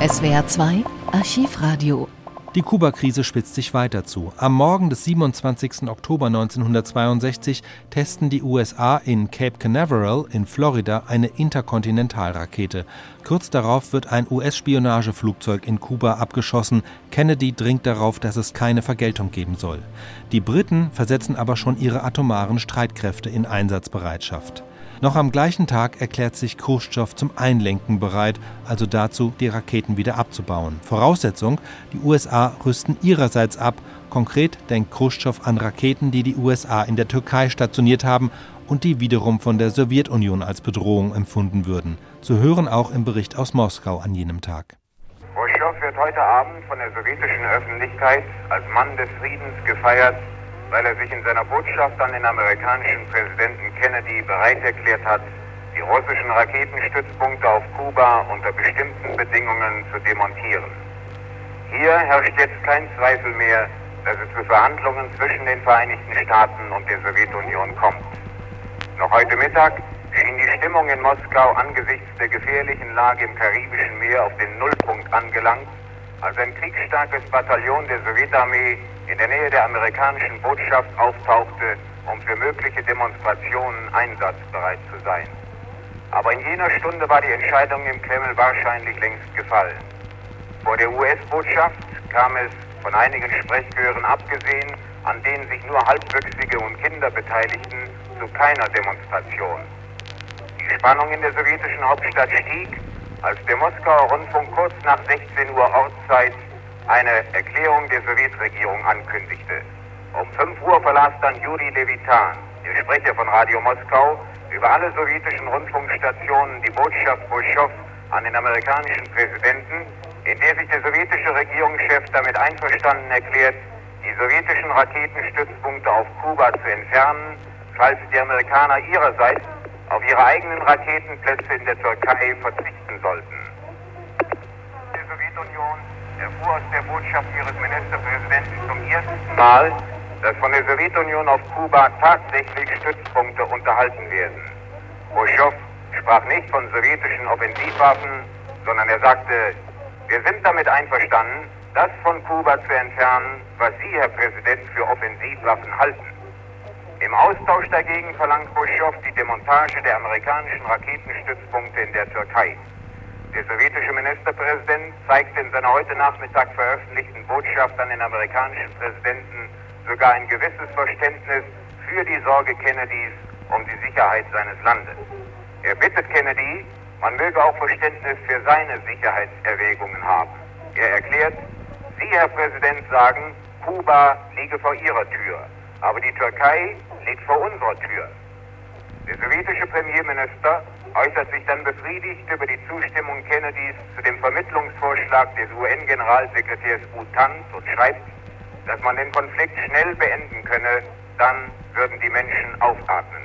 SWR 2 Archivradio die Kuba-Krise spitzt sich weiter zu. Am Morgen des 27. Oktober 1962 testen die USA in Cape Canaveral in Florida eine Interkontinentalrakete. Kurz darauf wird ein US-Spionageflugzeug in Kuba abgeschossen. Kennedy dringt darauf, dass es keine Vergeltung geben soll. Die Briten versetzen aber schon ihre atomaren Streitkräfte in Einsatzbereitschaft. Noch am gleichen Tag erklärt sich Khrushchev zum Einlenken bereit, also dazu, die Raketen wieder abzubauen. Voraussetzung, die USA rüsten ihrerseits ab. Konkret denkt Khrushchev an Raketen, die die USA in der Türkei stationiert haben und die wiederum von der Sowjetunion als Bedrohung empfunden würden. Zu hören auch im Bericht aus Moskau an jenem Tag. Khrushchev wird heute Abend von der sowjetischen Öffentlichkeit als Mann des Friedens gefeiert weil er sich in seiner Botschaft an den amerikanischen Präsidenten Kennedy bereit erklärt hat, die russischen Raketenstützpunkte auf Kuba unter bestimmten Bedingungen zu demontieren. Hier herrscht jetzt kein Zweifel mehr, dass es zu Verhandlungen zwischen den Vereinigten Staaten und der Sowjetunion kommt. Noch heute Mittag schien die Stimmung in Moskau angesichts der gefährlichen Lage im Karibischen Meer auf den Nullpunkt angelangt, als ein kriegsstarkes Bataillon der Sowjetarmee in der Nähe der amerikanischen Botschaft auftauchte, um für mögliche Demonstrationen einsatzbereit zu sein. Aber in jener Stunde war die Entscheidung im Kreml wahrscheinlich längst gefallen. Vor der US-Botschaft kam es, von einigen Sprechchören abgesehen, an denen sich nur Halbwüchsige und Kinder beteiligten, zu keiner Demonstration. Die Spannung in der sowjetischen Hauptstadt stieg, als der Moskauer Rundfunk kurz nach 16 Uhr Ortszeit eine Erklärung der Sowjetregierung ankündigte. Um 5 Uhr verlas dann Juri Levitan, der Sprecher von Radio Moskau, über alle sowjetischen Rundfunkstationen die Botschaft Khrushchev an den amerikanischen Präsidenten, in der sich der sowjetische Regierungschef damit einverstanden erklärt, die sowjetischen Raketenstützpunkte auf Kuba zu entfernen, falls die Amerikaner ihrerseits auf ihre eigenen Raketenplätze in der Türkei verzichten sollten. Die Sowjetunion erfuhr aus der Botschaft ihres Ministerpräsidenten zum ersten Mal, dass von der Sowjetunion auf Kuba tatsächlich Stützpunkte unterhalten werden. Khrushchev sprach nicht von sowjetischen Offensivwaffen, sondern er sagte, wir sind damit einverstanden, das von Kuba zu entfernen, was Sie, Herr Präsident, für Offensivwaffen halten. Im Austausch dagegen verlangt Khrushchev die Demontage der amerikanischen Raketenstützpunkte in der Türkei. Der sowjetische Ministerpräsident zeigte in seiner heute Nachmittag veröffentlichten Botschaft an den amerikanischen Präsidenten sogar ein gewisses Verständnis für die Sorge Kennedys um die Sicherheit seines Landes. Er bittet Kennedy, man möge auch Verständnis für seine Sicherheitserwägungen haben. Er erklärt, Sie, Herr Präsident, sagen, Kuba liege vor Ihrer Tür, aber die Türkei liegt vor unserer Tür. Der sowjetische Premierminister äußert sich dann befriedigt über die Zustimmung Kennedys zu dem Vermittlungsvorschlag des UN-Generalsekretärs Utant und schreibt, dass man den Konflikt schnell beenden könne, dann würden die Menschen aufatmen.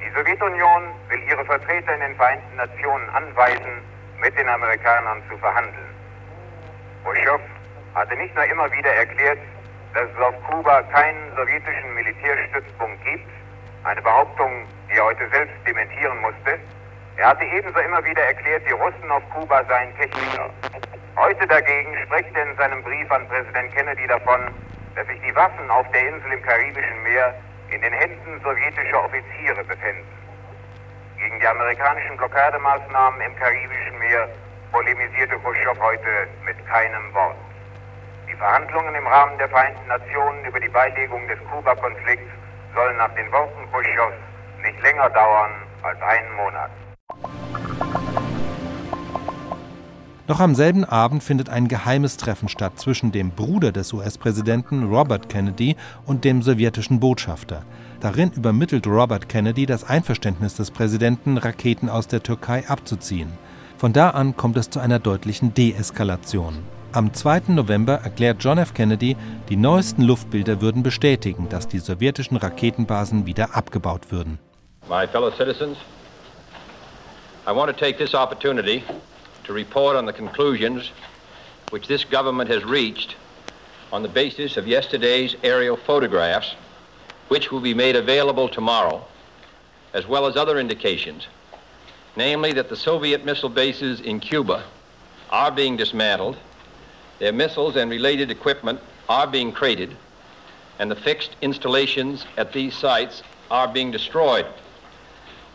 Die Sowjetunion will ihre Vertreter in den Vereinten Nationen anweisen, mit den Amerikanern zu verhandeln. Khrushchev hatte nicht nur immer wieder erklärt, dass es auf Kuba keinen sowjetischen Militärstützpunkt gibt, eine Behauptung, die er heute selbst dementieren musste. Er hatte ebenso immer wieder erklärt, die Russen auf Kuba seien Techniker. Heute dagegen spricht er in seinem Brief an Präsident Kennedy davon, dass sich die Waffen auf der Insel im Karibischen Meer in den Händen sowjetischer Offiziere befinden. Gegen die amerikanischen Blockademaßnahmen im Karibischen Meer polemisierte Khrushchev heute mit keinem Wort. Die Verhandlungen im Rahmen der Vereinten Nationen über die Beilegung des Kuba-Konflikts sollen nach den Worten Khrushchevs nicht länger dauern als einen Monat. Noch am selben Abend findet ein geheimes Treffen statt zwischen dem Bruder des US-Präsidenten Robert Kennedy und dem sowjetischen Botschafter. Darin übermittelt Robert Kennedy das Einverständnis des Präsidenten, Raketen aus der Türkei abzuziehen. Von da an kommt es zu einer deutlichen Deeskalation. Am 2. November erklärt John F. Kennedy, die neuesten Luftbilder würden bestätigen, dass die sowjetischen Raketenbasen wieder abgebaut würden. My fellow citizens, I want to take this opportunity to report on the conclusions which this government has reached on the basis of yesterday's aerial photographs, which will be made available tomorrow, as well as other indications, namely that the Soviet missile bases in Cuba are being dismantled, their missiles and related equipment are being crated, and the fixed installations at these sites are being destroyed.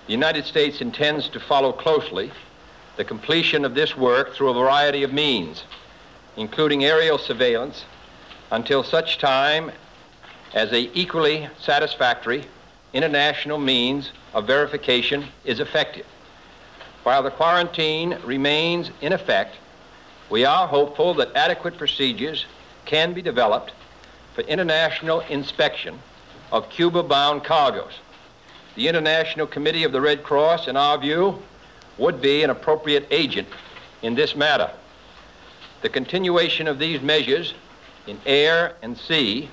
The United States intends to follow closely the completion of this work through a variety of means, including aerial surveillance, until such time as a equally satisfactory international means of verification is effective. While the quarantine remains in effect, we are hopeful that adequate procedures can be developed for international inspection of Cuba-bound cargoes. The International Committee of the Red Cross, in our view, would be an appropriate agent in this matter. The continuation of these measures in air and sea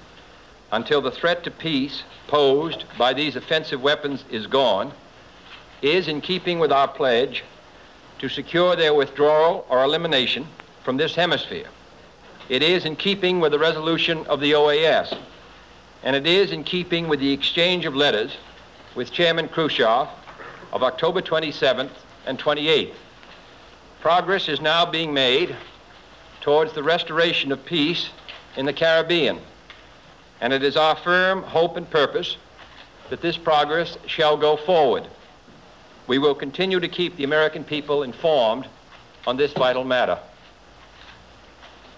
until the threat to peace posed by these offensive weapons is gone is in keeping with our pledge to secure their withdrawal or elimination from this hemisphere. It is in keeping with the resolution of the OAS, and it is in keeping with the exchange of letters with Chairman Khrushchev of October 27th and 28th. Progress is now being made towards the restoration of peace in the Caribbean, and it is our firm hope and purpose that this progress shall go forward. We will continue to keep the American people informed on this vital matter.